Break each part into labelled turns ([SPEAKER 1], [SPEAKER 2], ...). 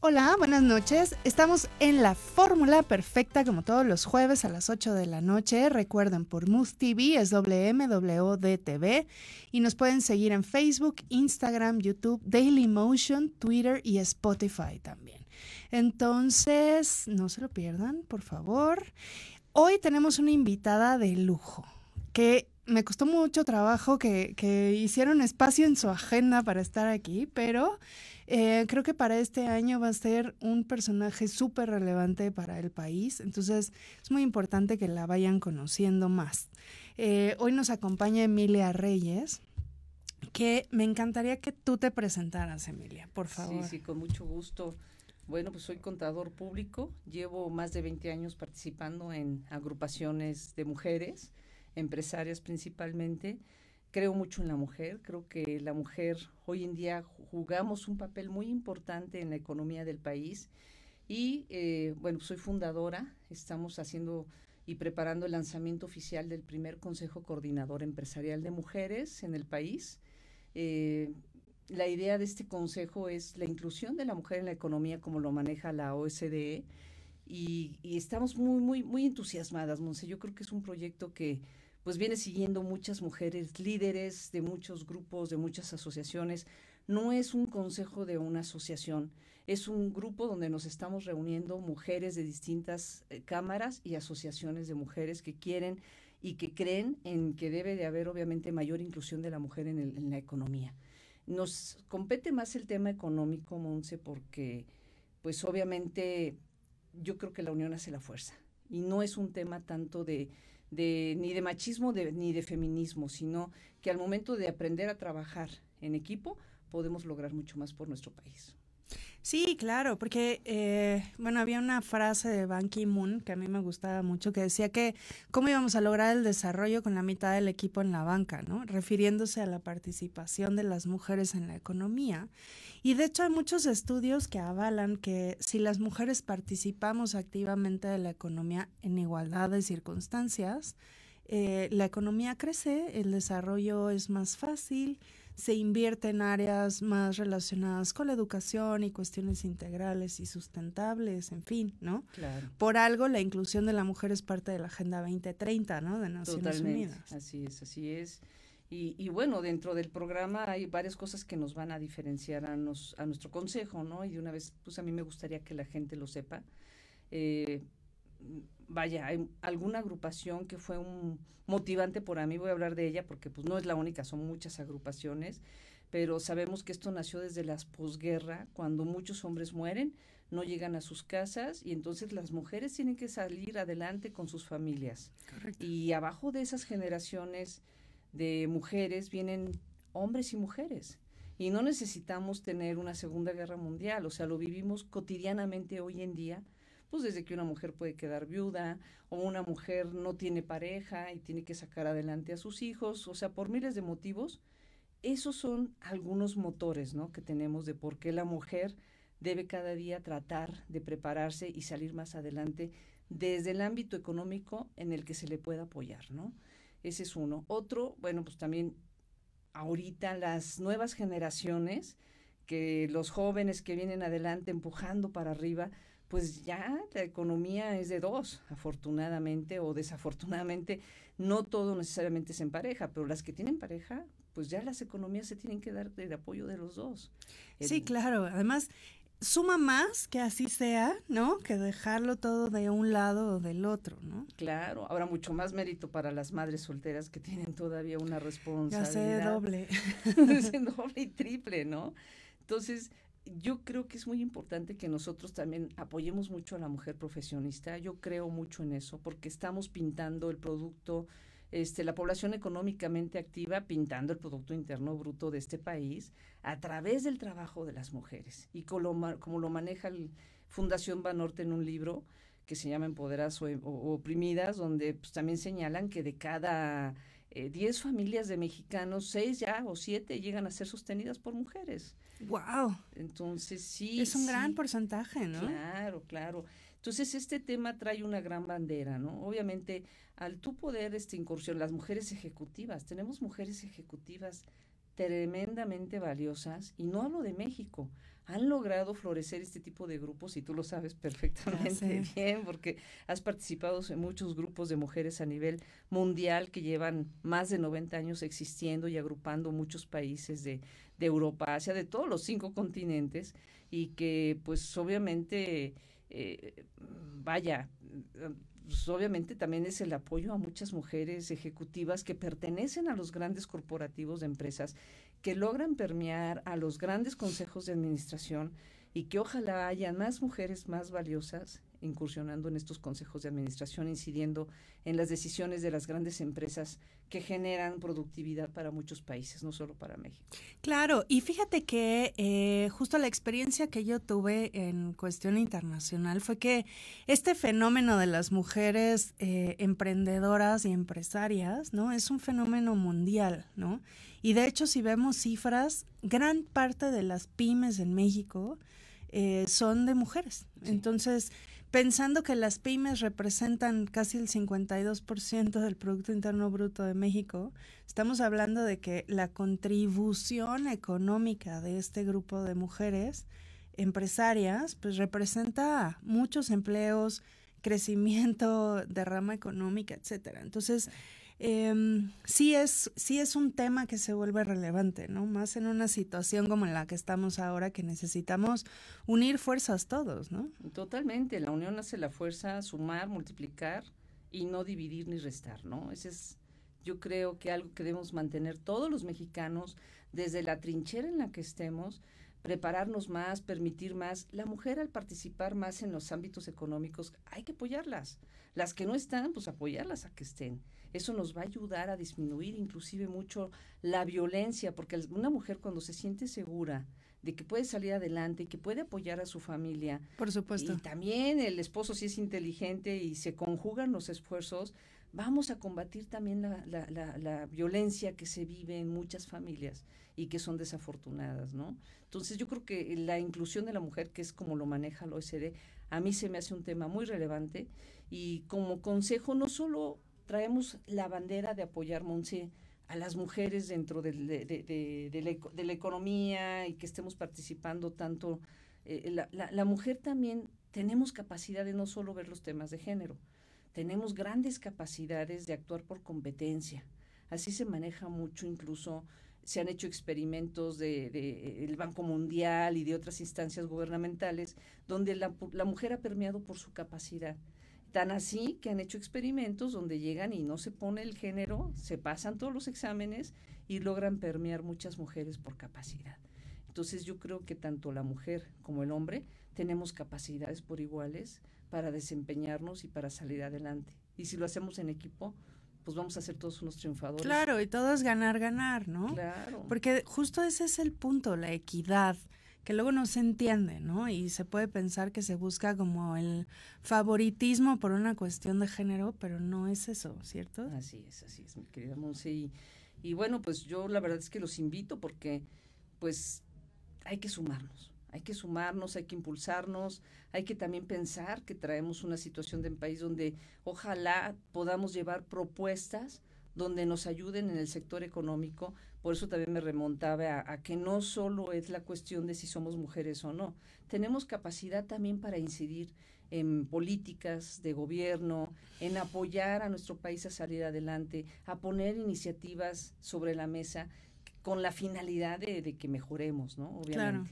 [SPEAKER 1] Hola, buenas noches. Estamos en la fórmula perfecta como todos los jueves a las 8 de la noche. Recuerden por Mood TV, es WMWDTV y nos pueden seguir en Facebook, Instagram, YouTube, Dailymotion, Twitter y Spotify también. Entonces, no se lo pierdan, por favor. Hoy tenemos una invitada de lujo que me costó mucho trabajo que, que hicieron espacio en su agenda para estar aquí, pero eh, creo que para este año va a ser un personaje súper relevante para el país, entonces es muy importante que la vayan conociendo más. Eh, hoy nos acompaña Emilia Reyes, que me encantaría que tú te presentaras, Emilia, por favor.
[SPEAKER 2] Sí, sí, con mucho gusto. Bueno, pues soy contador público, llevo más de 20 años participando en agrupaciones de mujeres, empresarias principalmente. Creo mucho en la mujer, creo que la mujer hoy en día jugamos un papel muy importante en la economía del país y eh, bueno, soy fundadora, estamos haciendo y preparando el lanzamiento oficial del primer Consejo Coordinador Empresarial de Mujeres en el país. Eh, la idea de este consejo es la inclusión de la mujer en la economía como lo maneja la OSDE y, y estamos muy, muy, muy entusiasmadas, Monse. Yo creo que es un proyecto que pues viene siguiendo muchas mujeres líderes de muchos grupos, de muchas asociaciones. No es un consejo de una asociación, es un grupo donde nos estamos reuniendo mujeres de distintas eh, cámaras y asociaciones de mujeres que quieren y que creen en que debe de haber obviamente mayor inclusión de la mujer en, en la economía. Nos compete más el tema económico, Monse, porque pues obviamente yo creo que la unión hace la fuerza y no es un tema tanto de de, ni de machismo ni de feminismo, sino que al momento de aprender a trabajar en equipo podemos lograr mucho más por nuestro país.
[SPEAKER 1] Sí, claro, porque, eh, bueno, había una frase de Ban Ki-moon que a mí me gustaba mucho, que decía que cómo íbamos a lograr el desarrollo con la mitad del equipo en la banca, ¿no? Refiriéndose a la participación de las mujeres en la economía. Y de hecho hay muchos estudios que avalan que si las mujeres participamos activamente de la economía en igualdad de circunstancias, eh, la economía crece, el desarrollo es más fácil, se invierte en áreas más relacionadas con la educación y cuestiones integrales y sustentables, en fin, ¿no?
[SPEAKER 2] Claro.
[SPEAKER 1] Por algo la inclusión de la mujer es parte de la Agenda 2030, ¿no? De Naciones
[SPEAKER 2] Totalmente.
[SPEAKER 1] Unidas.
[SPEAKER 2] Así es, así es. Y, y, bueno, dentro del programa hay varias cosas que nos van a diferenciar a, nos, a nuestro consejo, ¿no? Y de una vez, pues a mí me gustaría que la gente lo sepa. Eh, vaya, hay alguna agrupación que fue un motivante por a mí, voy a hablar de ella porque pues no es la única, son muchas agrupaciones, pero sabemos que esto nació desde las posguerra, cuando muchos hombres mueren, no llegan a sus casas y entonces las mujeres tienen que salir adelante con sus familias.
[SPEAKER 1] Correcto.
[SPEAKER 2] Y abajo de esas generaciones de mujeres vienen hombres y mujeres. Y no necesitamos tener una Segunda Guerra Mundial, o sea, lo vivimos cotidianamente hoy en día pues desde que una mujer puede quedar viuda o una mujer no tiene pareja y tiene que sacar adelante a sus hijos, o sea, por miles de motivos, esos son algunos motores, ¿no? Que tenemos de por qué la mujer debe cada día tratar de prepararse y salir más adelante desde el ámbito económico en el que se le pueda apoyar, ¿no? Ese es uno. Otro, bueno, pues también ahorita las nuevas generaciones, que los jóvenes que vienen adelante empujando para arriba, pues ya la economía es de dos, afortunadamente o desafortunadamente, no todo necesariamente es en pareja, pero las que tienen pareja, pues ya las economías se tienen que dar de apoyo de los dos.
[SPEAKER 1] Sí, claro. Además, suma más que así sea, ¿no? Que dejarlo todo de un lado o del otro, ¿no?
[SPEAKER 2] Claro, ahora mucho más mérito para las madres solteras que tienen todavía una
[SPEAKER 1] Ya
[SPEAKER 2] responsabilidad.
[SPEAKER 1] sé, doble.
[SPEAKER 2] doble y triple, ¿no? Entonces, yo creo que es muy importante que nosotros también apoyemos mucho a la mujer profesionista. Yo creo mucho en eso porque estamos pintando el producto, este, la población económicamente activa pintando el Producto Interno Bruto de este país a través del trabajo de las mujeres. Y como como lo maneja el Fundación Banorte en un libro que se llama Empoderadas o, o Oprimidas, donde pues, también señalan que de cada eh, 10 familias de mexicanos, 6 ya o 7 llegan a ser sostenidas por mujeres.
[SPEAKER 1] Wow.
[SPEAKER 2] Entonces, sí.
[SPEAKER 1] Es un gran porcentaje, ¿no?
[SPEAKER 2] Claro, claro. Entonces, este tema trae una gran bandera, ¿no? Obviamente, al tú poder este, incursión, las mujeres ejecutivas, tenemos mujeres ejecutivas tremendamente valiosas, y no hablo de México, han logrado florecer este tipo de grupos y tú lo sabes perfectamente bien porque has participado en muchos grupos de mujeres a nivel mundial que llevan más de 90 años existiendo y agrupando muchos países de, de Europa, Asia, de todos los cinco continentes y que pues obviamente, eh, vaya, pues, obviamente también es el apoyo a muchas mujeres ejecutivas que pertenecen a los grandes corporativos de empresas que logran permear a los grandes consejos de administración y que ojalá haya más mujeres más valiosas incursionando en estos consejos de administración, incidiendo en las decisiones de las grandes empresas que generan productividad para muchos países, no solo para México.
[SPEAKER 1] Claro, y fíjate que eh, justo la experiencia que yo tuve en cuestión internacional fue que este fenómeno de las mujeres eh, emprendedoras y empresarias, ¿no? Es un fenómeno mundial, ¿no? Y de hecho, si vemos cifras, gran parte de las pymes en México eh, son de mujeres. Entonces, pensando que las pymes representan casi el 52% del Producto Interno Bruto de México, estamos hablando de que la contribución económica de este grupo de mujeres empresarias, pues representa muchos empleos, crecimiento de rama económica, etcétera. Entonces, eh, sí, es, sí es un tema que se vuelve relevante, ¿no? Más en una situación como en la que estamos ahora, que necesitamos unir fuerzas todos, ¿no?
[SPEAKER 2] Totalmente, la unión hace la fuerza, sumar, multiplicar y no dividir ni restar, ¿no? Ese es, yo creo que algo que debemos mantener todos los mexicanos desde la trinchera en la que estemos, prepararnos más, permitir más. La mujer al participar más en los ámbitos económicos, hay que apoyarlas. Las que no están, pues apoyarlas a que estén. Eso nos va a ayudar a disminuir inclusive mucho la violencia, porque una mujer cuando se siente segura de que puede salir adelante y que puede apoyar a su familia.
[SPEAKER 1] Por supuesto.
[SPEAKER 2] Y también el esposo si es inteligente y se conjugan los esfuerzos, vamos a combatir también la, la, la, violencia que se vive en muchas familias y que son desafortunadas, ¿no? Entonces yo creo que la inclusión de la mujer, que es como lo maneja la OSD, a mí se me hace un tema muy relevante y como consejo no solo traemos la bandera de apoyar, Monse, a las mujeres dentro de, de, la, economía y que estemos participando tanto. Eh, la, mujer también tenemos capacidad de no solo ver los temas de género, tenemos grandes capacidades de actuar por competencia. Así se maneja mucho, incluso se han hecho experimentos del de, el Banco Mundial y de otras instancias gubernamentales, donde la, la mujer ha permeado por su capacidad. Tan así que han hecho experimentos donde llegan y no se pone el género, se pasan todos los exámenes y logran permear muchas mujeres por capacidad. Entonces yo creo que tanto la mujer como el hombre tenemos capacidades por iguales para desempeñarnos y para salir adelante. Y si lo hacemos en equipo, pues vamos a ser todos unos triunfadores.
[SPEAKER 1] Claro, y todo es ganar, ganar, ¿no?
[SPEAKER 2] Claro.
[SPEAKER 1] Porque justo ese es el punto, la equidad que luego no se entiende, ¿no? Y se puede pensar que se busca como el favoritismo por una cuestión de género, pero no es eso, ¿cierto?
[SPEAKER 2] Así es, así es, mi querida Monse. Y, bueno, pues yo la verdad es que los invito porque pues hay que sumarnos, hay que sumarnos, hay que impulsarnos, hay que también pensar que traemos una situación de un país donde ojalá podamos llevar propuestas donde nos ayuden en el sector económico. Por eso también me remontaba a, que no solo es la cuestión de si somos mujeres o no. Tenemos capacidad también para incidir en políticas de gobierno, en apoyar a nuestro país a salir adelante, a poner iniciativas sobre la mesa con la finalidad de, que mejoremos, ¿no? Obviamente. Claro.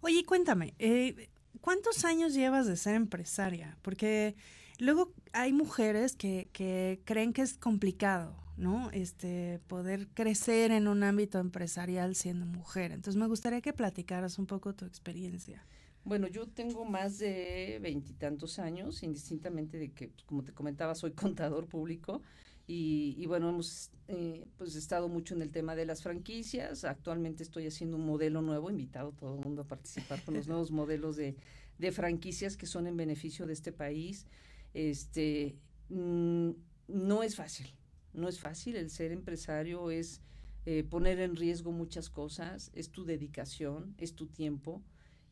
[SPEAKER 1] Oye, cuéntame, eh, ¿cuántos años llevas de ser empresaria? Porque luego hay mujeres que, que creen que es complicado, ¿no? Este, poder crecer en un ámbito empresarial siendo mujer. Entonces me gustaría que platicaras un poco tu experiencia.
[SPEAKER 2] Bueno, yo tengo más de veintitantos años, indistintamente de que, pues, como te comentaba, soy contador público y, bueno, hemos eh, pues estado mucho en el tema de las franquicias. Actualmente estoy haciendo un modelo nuevo, invitado a todo el mundo a participar con los nuevos modelos de, de franquicias que son en beneficio de este país. Este, mm, no es fácil, no es fácil, el ser empresario es eh, poner en riesgo muchas cosas, es tu dedicación, es tu tiempo,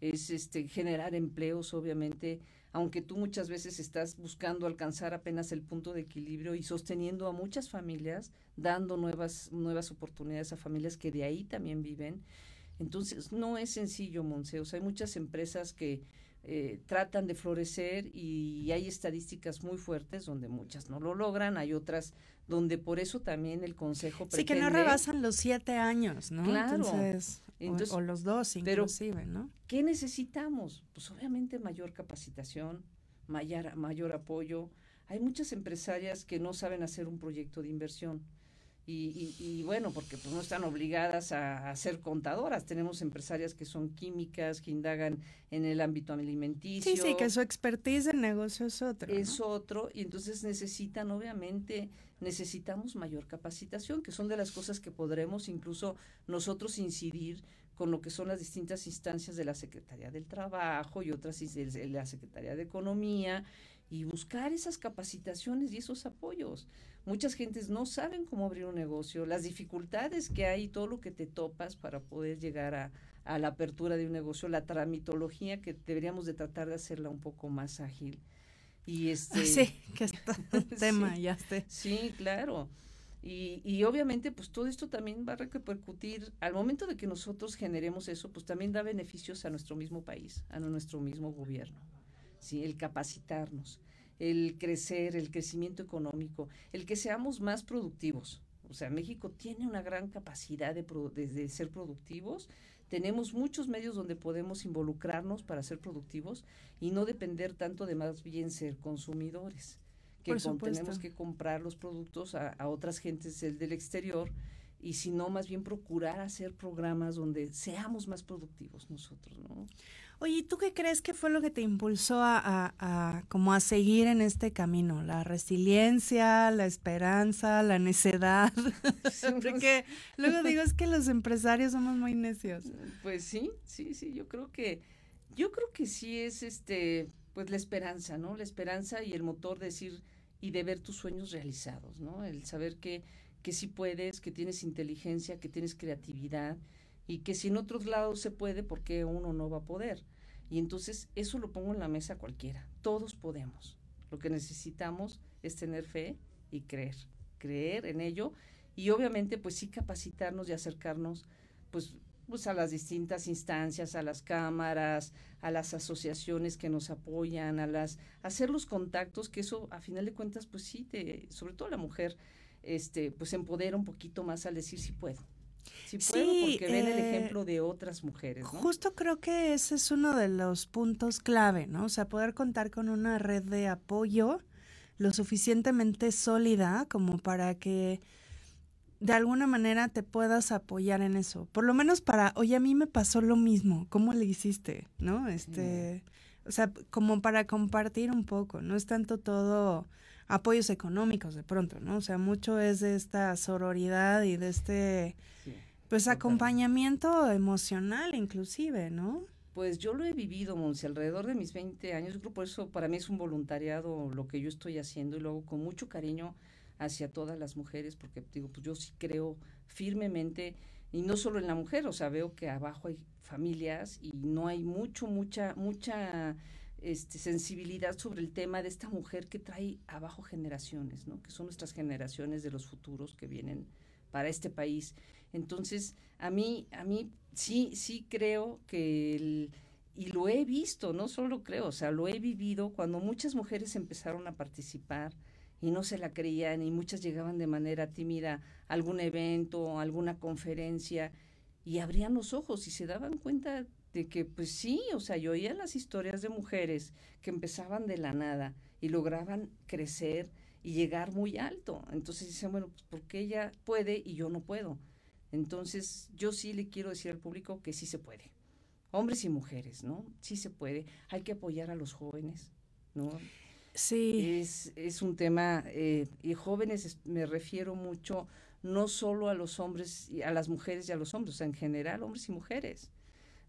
[SPEAKER 2] es este, generar empleos, obviamente, aunque tú muchas veces estás buscando alcanzar apenas el punto de equilibrio y sosteniendo a muchas familias, dando nuevas, nuevas oportunidades a familias que de ahí también viven. Entonces, no es sencillo, Monse. O sea, hay muchas empresas que eh, tratan de florecer y hay estadísticas muy fuertes donde muchas no lo logran, hay otras donde por eso también el consejo
[SPEAKER 1] pretende... Sí, que no rebasan los siete años, ¿no?
[SPEAKER 2] Claro.
[SPEAKER 1] Entonces, o, los dos inclusive, ¿no?
[SPEAKER 2] ¿Qué necesitamos? Pues obviamente mayor capacitación, mayor, mayor apoyo. Hay muchas empresarias que no saben hacer un proyecto de inversión y, y, bueno, porque pues no están obligadas a, ser contadoras. Tenemos empresarias que son químicas, que indagan en el ámbito alimenticio.
[SPEAKER 1] Sí, sí, que su expertise en negocio es otro.
[SPEAKER 2] Es otro, y entonces necesitan, obviamente, necesitamos mayor capacitación, que son de las cosas que podremos incluso nosotros incidir con lo que son las distintas instancias de la Secretaría del Trabajo y otras de la Secretaría de Economía y buscar esas capacitaciones y esos apoyos. Muchas gentes no saben cómo abrir un negocio, las dificultades que hay, todo lo que te topas para poder llegar a, la apertura de un negocio, la tramitología que deberíamos de tratar de hacerla un poco más ágil. Y este,
[SPEAKER 1] sí, que está tema, ya esté.
[SPEAKER 2] Sí, claro. Y, y, obviamente, pues todo esto también va a repercutir, al momento de que nosotros generemos eso, pues también da beneficios a nuestro mismo país, a nuestro mismo gobierno. ¿sí? El capacitarnos el crecer, el crecimiento económico, el que seamos más productivos. O sea, México tiene una gran capacidad de, ser productivos. Tenemos muchos medios donde podemos involucrarnos para ser productivos y no depender tanto de más bien ser consumidores, que tenemos que comprar los productos a, otras gentes del exterior y sino más bien procurar hacer programas donde seamos más productivos nosotros, ¿no?
[SPEAKER 1] Oye, ¿tú qué crees que fue lo que te impulsó a, como a seguir en este camino? ¿La resiliencia, la esperanza, la necedad? Porque luego digo es que los empresarios somos muy necios.
[SPEAKER 2] Pues sí, sí, sí, yo creo que, yo creo que sí es este, pues la esperanza, ¿no? La esperanza y el motor de decir y de ver tus sueños realizados, ¿no? El saber que que sí puedes, que tienes inteligencia, que tienes creatividad y que si en otros lados se puede, ¿por qué uno no va a poder? Y entonces eso lo pongo en la mesa cualquiera. Todos podemos. Lo que necesitamos es tener fe y creer, creer en ello y obviamente pues sí capacitarnos y acercarnos pues pues a las distintas instancias, a las cámaras, a las asociaciones que nos apoyan, a las hacer los contactos, que eso a final de cuentas pues sí sobre todo la mujer este, pues empodera un poquito más al decir si puedo. Si puedo, porque ven el eh, ejemplo de otras mujeres.
[SPEAKER 1] Justo creo que ese es uno de los puntos clave, ¿no? O sea, poder contar con una red de apoyo lo suficientemente sólida como para que de alguna manera te puedas apoyar en eso. Por lo menos para, oye, a mí me pasó lo mismo, ¿cómo le hiciste? ¿No? Este, o sea, como para compartir un poco, no es tanto todo apoyos económicos de pronto, ¿no? O sea, mucho es de esta sororidad y de este, pues, acompañamiento emocional inclusive, ¿no?
[SPEAKER 2] Pues yo lo he vivido, Monse, alrededor de mis 20 años. Yo creo por eso para mí es un voluntariado lo que yo estoy haciendo y luego con mucho cariño hacia todas las mujeres, porque digo, pues yo sí creo firmemente, y no solo en la mujer, o sea, veo que abajo hay familias y no hay mucho, mucha, mucha este, sensibilidad sobre el tema de esta mujer que trae abajo generaciones, ¿no? que son nuestras generaciones de los futuros que vienen para este país. Entonces, a mí, a mí sí, sí creo que, el, y lo he visto, no solo creo, o sea, lo he vivido cuando muchas mujeres empezaron a participar y no se la creían y muchas llegaban de manera tímida a algún evento, a alguna conferencia y abrían los ojos y se daban cuenta de que pues sí, o sea, yo oía las historias de mujeres que empezaban de la nada y lograban crecer y llegar muy alto. Entonces dicen, bueno, pues porque ella puede y yo no puedo. Entonces yo sí le quiero decir al público que sí se puede. Hombres y mujeres, ¿no? Sí se puede. Hay que apoyar a los jóvenes, ¿no?
[SPEAKER 1] Sí.
[SPEAKER 2] Es, es un tema, eh, y jóvenes me refiero mucho no solo a los hombres, a las mujeres y a los hombres, o sea, en general, hombres y mujeres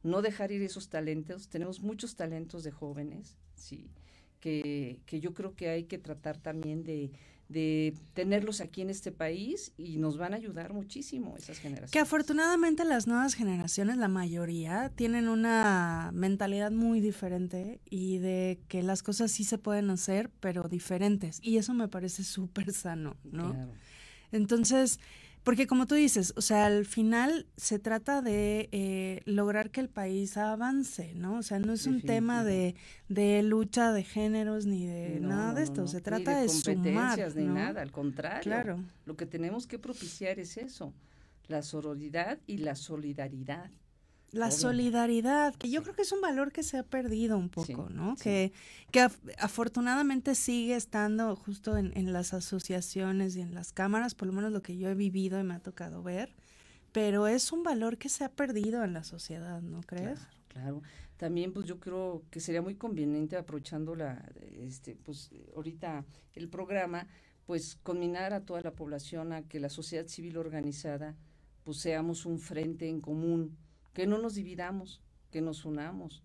[SPEAKER 2] no dejar ir esos talentos. Tenemos muchos talentos de jóvenes, sí, que, que yo creo que hay que tratar también de, de tenerlos aquí en este país y nos van a ayudar muchísimo esas generaciones.
[SPEAKER 1] Que afortunadamente las nuevas generaciones, la mayoría, tienen una mentalidad muy diferente y de que las cosas sí se pueden hacer, pero diferentes. Y eso me parece súper sano, ¿no? Claro. Entonces, porque como tú dices, o sea, al final se trata de eh, lograr que el país avance, ¿no? O sea, no es un tema de, de, lucha de géneros ni de nada de esto, se trata de, competencias
[SPEAKER 2] ni nada, al contrario. Claro. Lo que tenemos que propiciar es eso, la sororidad y la solidaridad.
[SPEAKER 1] La solidaridad, que yo creo que es un valor que se ha perdido un poco, ¿no? Que, que afortunadamente sigue estando justo en, las asociaciones y en las cámaras, por lo menos lo que yo he vivido y me ha tocado ver, pero es un valor que se ha perdido en la sociedad, ¿no crees?
[SPEAKER 2] Claro, claro. También pues yo creo que sería muy conveniente aprovechando la, este, pues ahorita el programa, pues combinar a toda la población a que la sociedad civil organizada pues seamos un frente en común, que no nos dividamos, que nos unamos.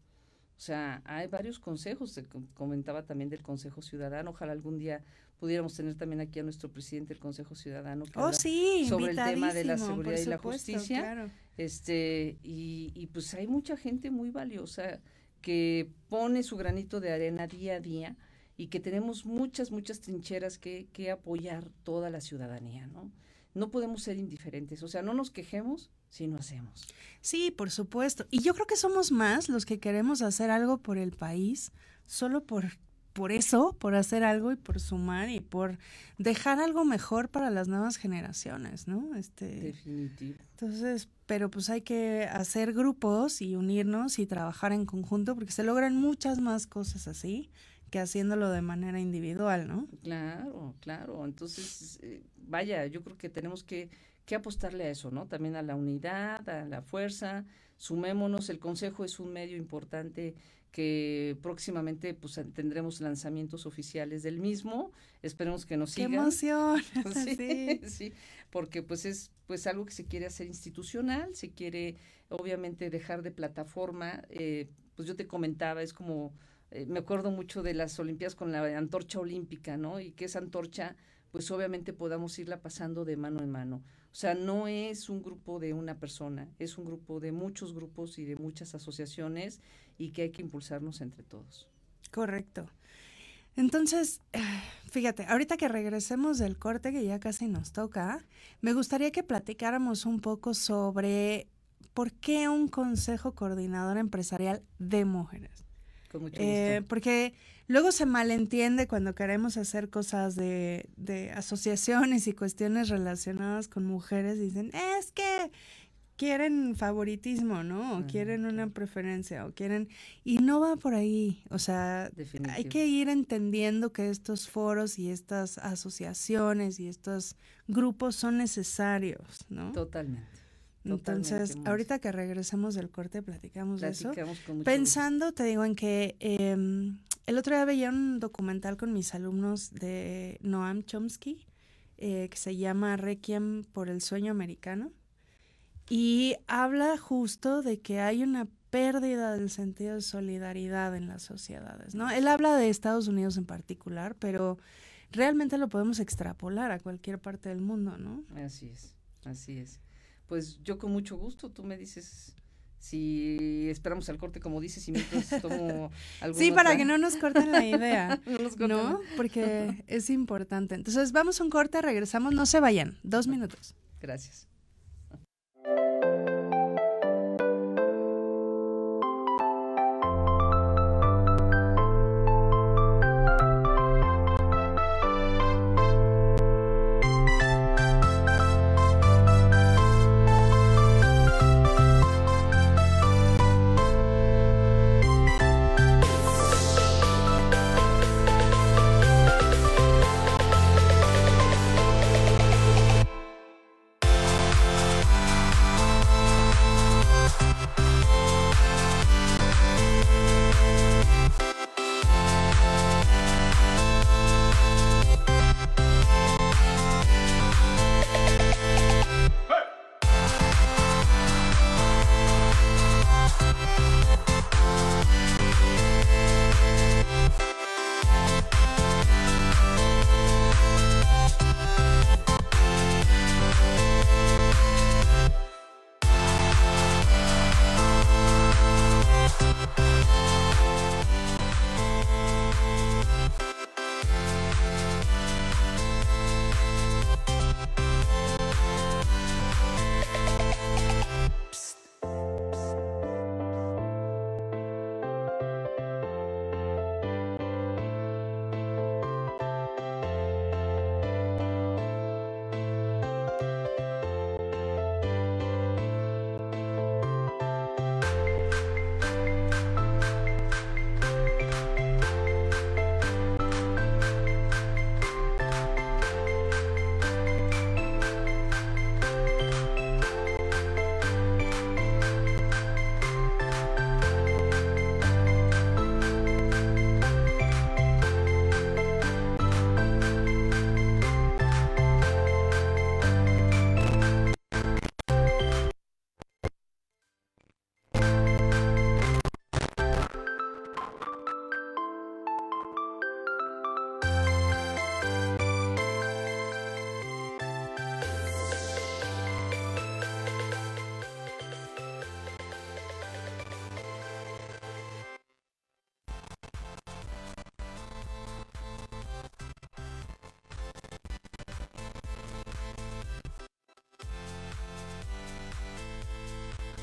[SPEAKER 2] O sea, hay varios consejos, se comentaba también del Consejo Ciudadano, ojalá algún día pudiéramos tener también aquí a nuestro presidente del Consejo Ciudadano
[SPEAKER 1] oh, sí,
[SPEAKER 2] sobre el tema de la seguridad y la justicia. Este, y, y pues hay mucha gente muy valiosa que pone su granito de arena día a día y que tenemos muchas, muchas trincheras que, que apoyar toda la ciudadanía, ¿no? No podemos ser indiferentes, o sea, no nos quejemos, si no hacemos.
[SPEAKER 1] Sí, por supuesto. Y yo creo que somos más los que queremos hacer algo por el país, solo por, por eso, por hacer algo y por sumar y por dejar algo mejor para las nuevas generaciones, ¿no? Este,
[SPEAKER 2] Definitivo.
[SPEAKER 1] Entonces, pero pues hay que hacer grupos y unirnos y trabajar en conjunto porque se logran muchas más cosas así que haciéndolo de manera individual, ¿no?
[SPEAKER 2] Claro, claro. Entonces, eh, vaya, yo creo que tenemos que que apostarle a eso, ¿no? También a la unidad, a la fuerza, sumémonos, el Consejo es un medio importante que próximamente pues tendremos lanzamientos oficiales del mismo, esperemos que nos sigan.
[SPEAKER 1] ¡Qué emoción!
[SPEAKER 2] sí, sí, porque pues es pues algo que se quiere hacer institucional, se quiere obviamente dejar de plataforma, eh, pues yo te comentaba, es como, eh, me acuerdo mucho de las Olimpiadas con la antorcha olímpica, ¿no? Y que esa antorcha pues obviamente podamos irla pasando de mano en mano. O sea, no es un grupo de una persona, es un grupo de muchos grupos y de muchas asociaciones y que hay que impulsarnos entre todos.
[SPEAKER 1] Correcto. Entonces, fíjate, ahorita que regresemos del corte que ya casi nos toca, me gustaría que platicáramos un poco sobre por qué un consejo coordinador empresarial de mujeres.
[SPEAKER 2] Con mucho eh,
[SPEAKER 1] porque luego se malentiende cuando queremos hacer cosas de, de asociaciones y cuestiones relacionadas con mujeres. Dicen, es que quieren favoritismo, ¿no? O quieren una preferencia, o quieren... Y no va por ahí. O sea, hay que ir entendiendo que estos foros y estas asociaciones y estos grupos son necesarios, ¿no?
[SPEAKER 2] Totalmente.
[SPEAKER 1] Entonces, ahorita que regresemos del corte, platicamos, de eso. Pensando, te digo, en que em, el otro día veía un documental con mis alumnos de Noam Chomsky, eh, que se llama Requiem por el sueño americano, y habla justo de que hay una pérdida del sentido de solidaridad en las sociedades, ¿no? Él habla de Estados Unidos en particular, pero realmente lo podemos extrapolar a cualquier parte del mundo, ¿no?
[SPEAKER 2] Así es, así es pues yo con mucho gusto, tú me dices si esperamos al corte como dices y mientras tomo algo.
[SPEAKER 1] Sí, para que no nos corten la idea, no, Porque es importante. Entonces vamos a un corte, regresamos, no se vayan, dos minutos.
[SPEAKER 2] Gracias.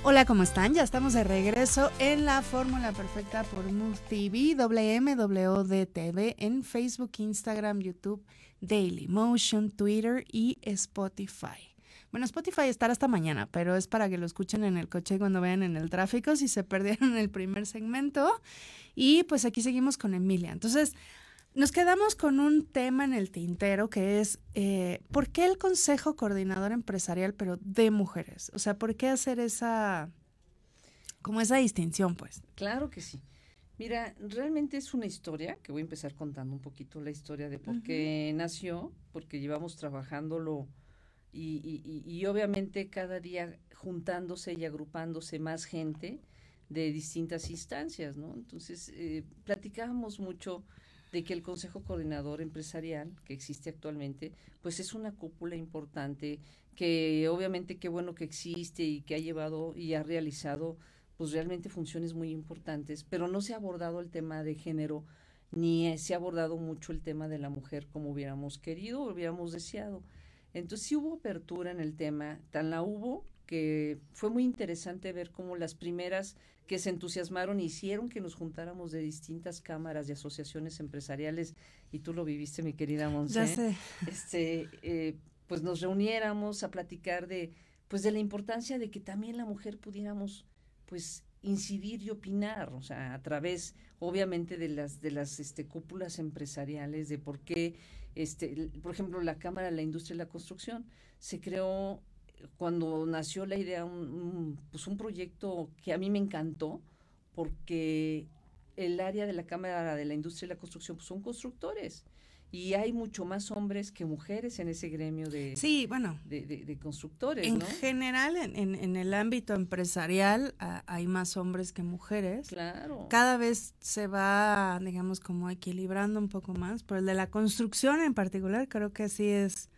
[SPEAKER 1] Hola, ¿cómo están? Ya estamos de regreso en la Fórmula Perfecta por Mood TV, WMWDTV en Facebook, Instagram, YouTube, Daily Motion, Twitter y Spotify. Bueno, Spotify estará hasta mañana, pero es para que lo escuchen en el coche cuando vean en el tráfico si se perdieron el primer segmento. Y pues aquí seguimos con Emilia. Entonces, nos quedamos con un tema en el tintero que es eh, ¿por qué el Consejo Coordinador Empresarial, pero de mujeres? O sea, ¿por qué hacer esa, como esa distinción, pues?
[SPEAKER 2] Claro que sí. Mira, realmente es una historia que voy a empezar contando un poquito la historia de por qué nació, porque llevamos trabajándolo y, y, y, obviamente cada día juntándose y agrupándose más gente de distintas instancias, ¿no? Entonces, eh, platicábamos mucho de que el Consejo Coordinador Empresarial que existe actualmente, pues es una cúpula importante que obviamente qué bueno que existe y que ha llevado y ha realizado pues realmente funciones muy importantes, pero no se ha abordado el tema de género ni se ha abordado mucho el tema de la mujer como hubiéramos querido o hubiéramos deseado. Entonces sí hubo apertura en el tema, tan la hubo que fue muy interesante ver cómo las primeras que se entusiasmaron hicieron que nos juntáramos de distintas cámaras y asociaciones empresariales y tú lo viviste mi querida Monse.
[SPEAKER 1] Ya sé.
[SPEAKER 2] Este, eh, pues nos reuniéramos a platicar de pues de la importancia de que también la mujer pudiéramos pues incidir y opinar, o sea, a través obviamente de las de las este cúpulas empresariales de por qué este por ejemplo la Cámara de la Industria y la Construcción se creó cuando nació la idea, un, pues un proyecto que a mí me encantó, porque el área de la Cámara de la Industria y la Construcción pues son constructores. Y hay mucho más hombres que mujeres en ese gremio de,
[SPEAKER 1] sí, bueno,
[SPEAKER 2] de, constructores.
[SPEAKER 1] En general, en, en, el ámbito empresarial hay más hombres que mujeres.
[SPEAKER 2] Claro.
[SPEAKER 1] Cada vez se va, digamos, como equilibrando un poco más, pero el de la construcción en particular creo que sí es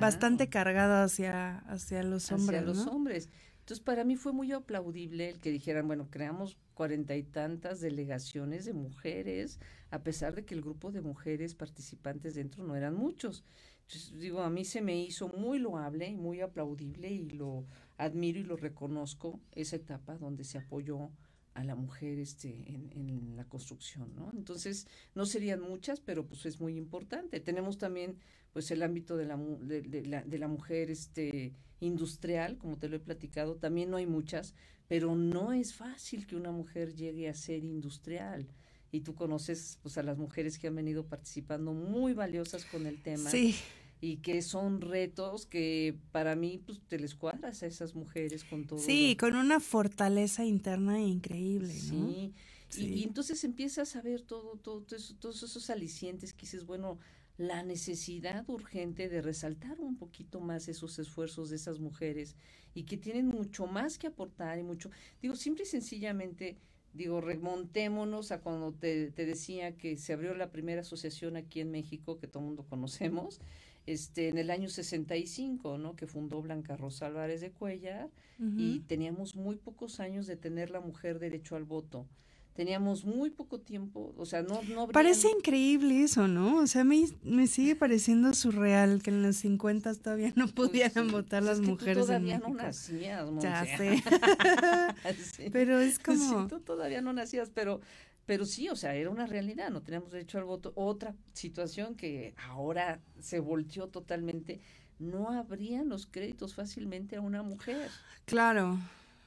[SPEAKER 1] bastante cargado hacia, hacia los hombres.
[SPEAKER 2] Hacia los hombres. Entonces, para mí fue muy aplaudible el que dijeran, bueno, creamos cuarenta y tantas delegaciones de mujeres, a pesar de que el grupo de mujeres participantes dentro no eran muchos. Entonces, digo, a mí se me hizo muy loable y muy aplaudible y lo admiro y lo reconozco, esa etapa donde se apoyó a la mujer este en, la construcción, ¿no? Entonces, no serían muchas, pero pues es muy importante. Tenemos también pues el ámbito de la, de, la, de la mujer este industrial, como te lo he platicado, también no hay muchas, pero no es fácil que una mujer llegue a ser industrial. Y tú conoces pues a las mujeres que han venido participando muy valiosas con el tema.
[SPEAKER 1] Sí.
[SPEAKER 2] Y que son retos que para mí pues te les cuadras a esas mujeres con todo.
[SPEAKER 1] Sí, con una fortaleza interna increíble, ¿no?
[SPEAKER 2] Sí. Y, y, entonces empiezas a ver todo, todo, todo todos esos alicientes que dices, bueno, la necesidad urgente de resaltar un poquito más esos esfuerzos de esas mujeres y que tienen mucho más que aportar y mucho, digo, simple y sencillamente, digo, remontémonos a cuando te, te decía que se abrió la primera asociación aquí en México, que todo el mundo conocemos, este, en el año 65, ¿no? Que fundó Blanca Rosa Álvarez de Cuellar y teníamos muy pocos años de tener la mujer derecho al voto teníamos muy poco tiempo, o sea, no... no
[SPEAKER 1] Parece increíble eso, ¿no? O sea, a mí me sigue pareciendo surreal que en los 50 todavía no pues pudieran votar pues las es que mujeres. Tú
[SPEAKER 2] todavía no nacías,
[SPEAKER 1] Ya sé. Pero es como...
[SPEAKER 2] tú todavía no nacías, pero... Pero sí, o sea, era una realidad, no teníamos derecho al voto. Otra situación que ahora se volteó totalmente, no habrían los créditos fácilmente a una mujer.
[SPEAKER 1] Claro.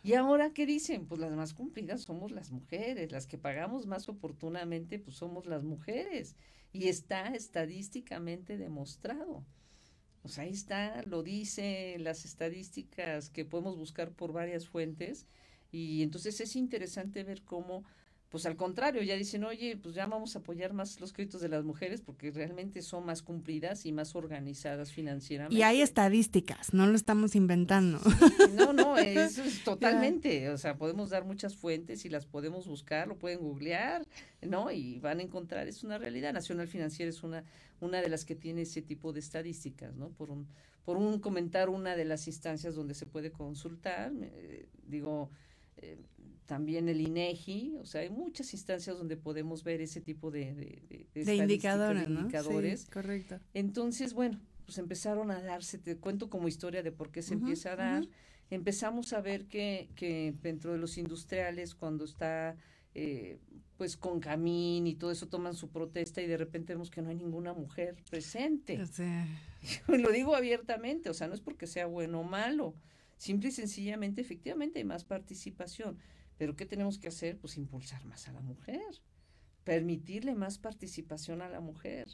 [SPEAKER 2] ¿Y ahora qué dicen? Pues las más cumplidas somos las mujeres, las que pagamos más oportunamente, pues somos las mujeres. Y está estadísticamente demostrado. O sea, ahí está, lo dicen las estadísticas que podemos buscar por varias fuentes. Y entonces es interesante ver cómo pues al contrario, ya dicen, oye, pues ya vamos a apoyar más los créditos de las mujeres porque realmente son más cumplidas y más organizadas financieramente.
[SPEAKER 1] Y hay estadísticas, no lo estamos inventando.
[SPEAKER 2] no, no, eso es totalmente, o sea, podemos dar muchas fuentes y las podemos buscar, lo pueden googlear, ¿no? Y van a encontrar, es una realidad. Nacional Financiera es una, una de las que tiene ese tipo de estadísticas, ¿no? Por un, por un comentar una de las instancias donde se puede consultar, digo, eh, también el INEGI, o sea, hay muchas instancias donde podemos ver ese tipo de, de,
[SPEAKER 1] de, indicadores. indicadores.
[SPEAKER 2] correcto. Entonces, bueno, pues empezaron a darse, te cuento como historia de por qué se empieza a dar. empezamos a ver que, que dentro de los industriales, cuando está eh, pues con Camín y todo eso toman su protesta y de repente vemos que no hay ninguna mujer presente. Lo digo abiertamente, o sea, no es porque sea bueno o malo, simple y sencillamente, efectivamente hay más participación, pero ¿qué tenemos que hacer? Pues impulsar más a la mujer, permitirle más participación a la mujer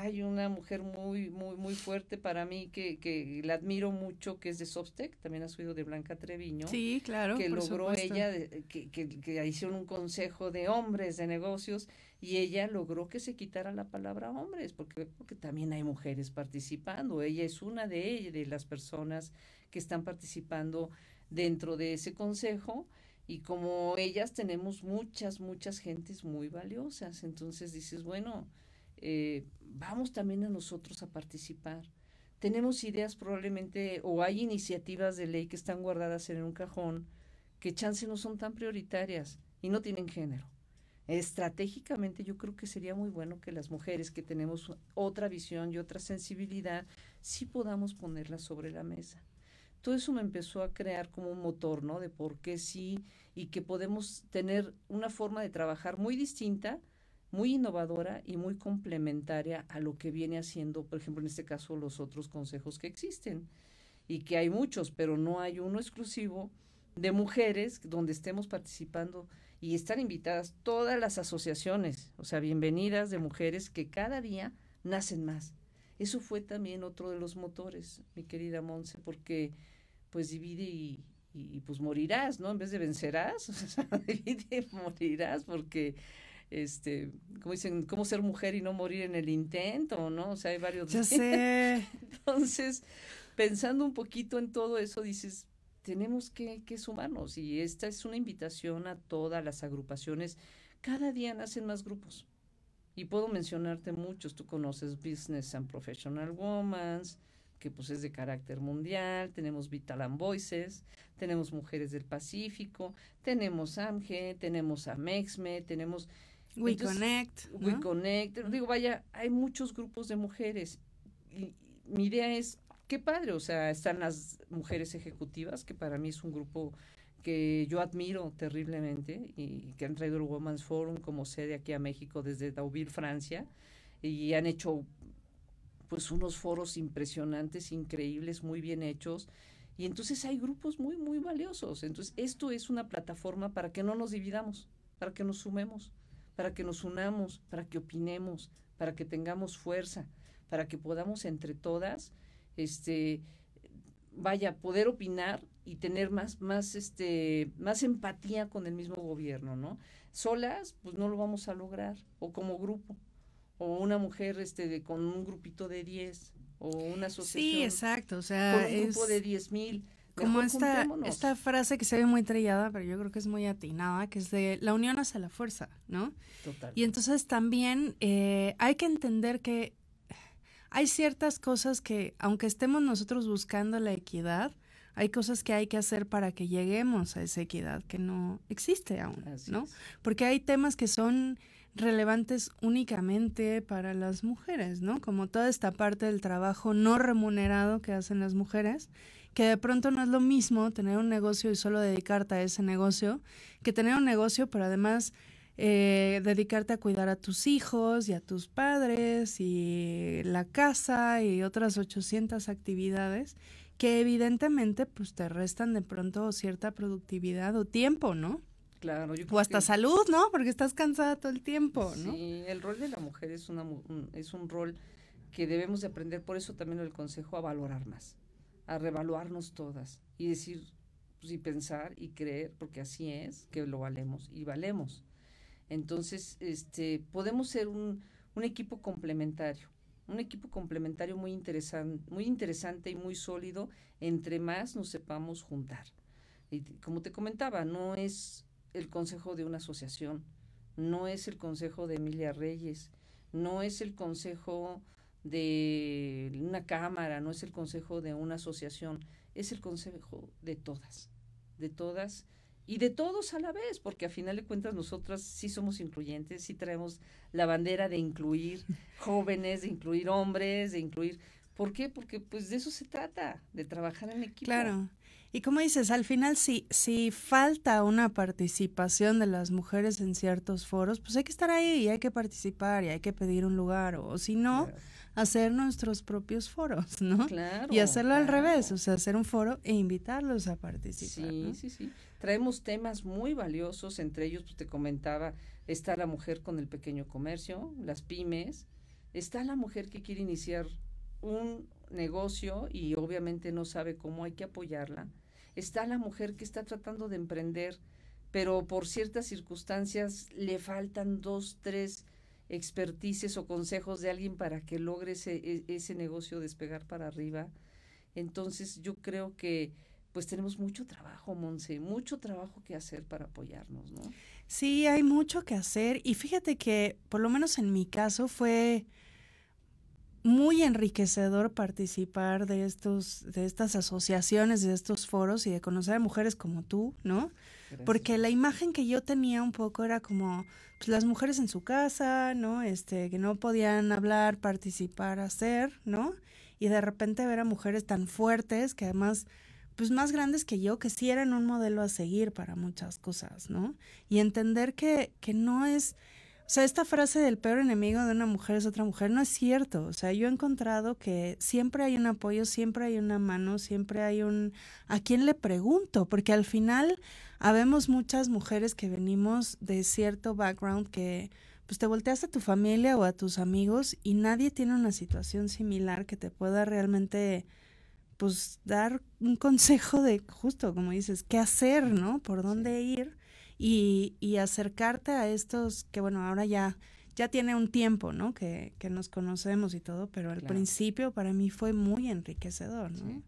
[SPEAKER 2] hay una mujer muy, muy, muy fuerte para mí que, que la admiro mucho, que es de Sostec, también ha subido de Blanca Treviño.
[SPEAKER 1] Sí, claro.
[SPEAKER 2] Que logró ella, que, que, que, hicieron un consejo de hombres de negocios y ella logró que se quitara la palabra hombres, porque, porque también hay mujeres participando. Ella es una de ellas, de las personas que están participando dentro de ese consejo y como ellas tenemos muchas, muchas gentes muy valiosas. Entonces dices, bueno, eh, vamos también a nosotros a participar. Tenemos ideas probablemente o hay iniciativas de ley que están guardadas en un cajón que chance no son tan prioritarias y no tienen género. Estratégicamente yo creo que sería muy bueno que las mujeres que tenemos otra visión y otra sensibilidad sí podamos ponerlas sobre la mesa. Todo eso me empezó a crear como un motor, ¿no? De por qué sí y que podemos tener una forma de trabajar muy distinta, muy innovadora y muy complementaria a lo que viene haciendo, por ejemplo, en este caso, los otros consejos que existen. Y que hay muchos, pero no hay uno exclusivo de mujeres donde estemos participando y están invitadas todas las asociaciones, o sea, bienvenidas de mujeres que cada día nacen más. Eso fue también otro de los motores, mi querida Monse, porque pues divide y, y, pues morirás, ¿no? En vez de vencerás, o sea, divide y morirás, porque este, como dicen, cómo ser mujer y no morir en el intento, ¿no? O sea, hay varios.
[SPEAKER 1] Ya sé.
[SPEAKER 2] Entonces, pensando un poquito en todo eso, dices, tenemos que, que sumarnos y esta es una invitación a todas las agrupaciones. Cada día nacen más grupos y puedo mencionarte muchos. Tú conoces Business and Professional Women, que pues es de carácter mundial, tenemos Vital and Voices, tenemos Mujeres del Pacífico, tenemos AMGE, tenemos AMEXME, tenemos
[SPEAKER 1] We Connect.
[SPEAKER 2] We Connect. Digo, vaya, hay muchos grupos de mujeres. Y mi idea es, qué padre, o sea, están las mujeres ejecutivas, que para mí es un grupo que yo admiro terriblemente y que han traído el Women's Forum como sede aquí a México desde Deauville, Francia, y han hecho pues unos foros impresionantes, increíbles, muy bien hechos. Y entonces hay grupos muy, muy valiosos. Entonces, esto es una plataforma para que no nos dividamos, para que nos sumemos para que nos unamos, para que opinemos, para que tengamos fuerza, para que podamos entre todas, este, vaya, poder opinar y tener más, más, este, más empatía con el mismo gobierno, ¿no? Solas, pues no lo vamos a lograr, o como grupo, o una mujer, este, con un grupito de 10, o una asociación.
[SPEAKER 1] Sí, exacto, o sea,
[SPEAKER 2] con un grupo de 10 mil
[SPEAKER 1] como esta, esta frase que se ve muy trillada, pero yo creo que es muy atinada, que es de la unión hace la fuerza, ¿no?
[SPEAKER 2] Total.
[SPEAKER 1] Y entonces también eh, hay que entender que hay ciertas cosas que, aunque estemos nosotros buscando la equidad, hay cosas que hay que hacer para que lleguemos a esa equidad que no existe aún, ¿no? Porque hay temas que son relevantes únicamente para las mujeres, ¿no? Como toda esta parte del trabajo no remunerado que hacen las mujeres que de pronto no es lo mismo tener un negocio y solo dedicarte a ese negocio que tener un negocio, pero además eh, dedicarte a cuidar a tus hijos y a tus padres y la casa y otras 800 actividades que evidentemente pues te restan de pronto cierta productividad o tiempo, ¿no?
[SPEAKER 2] Claro,
[SPEAKER 1] o hasta salud, ¿no? Porque estás cansada todo el tiempo, ¿no?
[SPEAKER 2] Sí, el rol de la mujer es, una, es un rol que debemos de aprender, por eso también el consejo a valorar más a revaluarnos todas y decir pues, y pensar y creer, porque así es, que lo valemos y valemos. Entonces, este, podemos ser un, un equipo complementario, un equipo complementario muy interesante, muy interesante y muy sólido, entre más nos sepamos juntar. Y como te comentaba, no es el consejo de una asociación, no es el consejo de Emilia Reyes, no es el consejo de una cámara, no es el consejo de una asociación, es el consejo de todas, de todas y de todos a la vez, porque a final de cuentas nosotras sí somos incluyentes, sí traemos la bandera de incluir jóvenes, de incluir hombres, de incluir... ¿Por qué? Porque pues de eso se trata, de trabajar en equipo.
[SPEAKER 1] Claro. Y como dices, al final si, si falta una participación de las mujeres en ciertos foros, pues hay que estar ahí y hay que participar y hay que pedir un lugar o, si no, hacer nuestros propios foros, ¿no? Claro. Y hacerlo al revés, o sea, hacer un foro e invitarlos a participar.
[SPEAKER 2] Sí, sí, sí. Traemos temas muy valiosos, entre ellos, pues te comentaba, está la mujer con el pequeño comercio, las pymes, está la mujer que quiere iniciar un negocio y obviamente no sabe cómo hay que apoyarla. Está la mujer que está tratando de emprender, pero por ciertas circunstancias le faltan dos, tres expertices o consejos de alguien para que logre ese, e, ese negocio despegar para arriba. Entonces yo creo que pues tenemos mucho trabajo, Monse, mucho trabajo que hacer para apoyarnos, ¿no?
[SPEAKER 1] Sí, hay mucho que hacer y fíjate que por lo menos en mi caso fue muy enriquecedor participar de estos, de estas asociaciones, de estos foros y de conocer a mujeres como tú, ¿no? Porque la imagen que yo tenía un poco era como pues, las mujeres en su casa, ¿no? Este, que no podían hablar, participar, hacer, ¿no? Y de repente ver a mujeres tan fuertes que además pues más grandes que yo, que sí eran un modelo a seguir para muchas cosas, ¿no? Y entender que, que no es, o sea, esta frase del peor enemigo de una mujer es otra mujer no es cierto. O sea, yo he encontrado que siempre hay un apoyo, siempre hay una mano, siempre hay un... ¿A quién le pregunto? Porque al final habemos muchas mujeres que venimos de cierto background que pues te volteas a tu familia o a tus amigos y nadie tiene una situación similar que te pueda realmente pues dar un consejo de justo como dices, qué hacer, ¿no? Por dónde ir y, y acercarte a estos que, bueno, ahora ya, ya tiene un tiempo, ¿no? Que, que nos conocemos y todo, pero al principio para mí fue muy enriquecedor, ¿no?
[SPEAKER 2] Sí.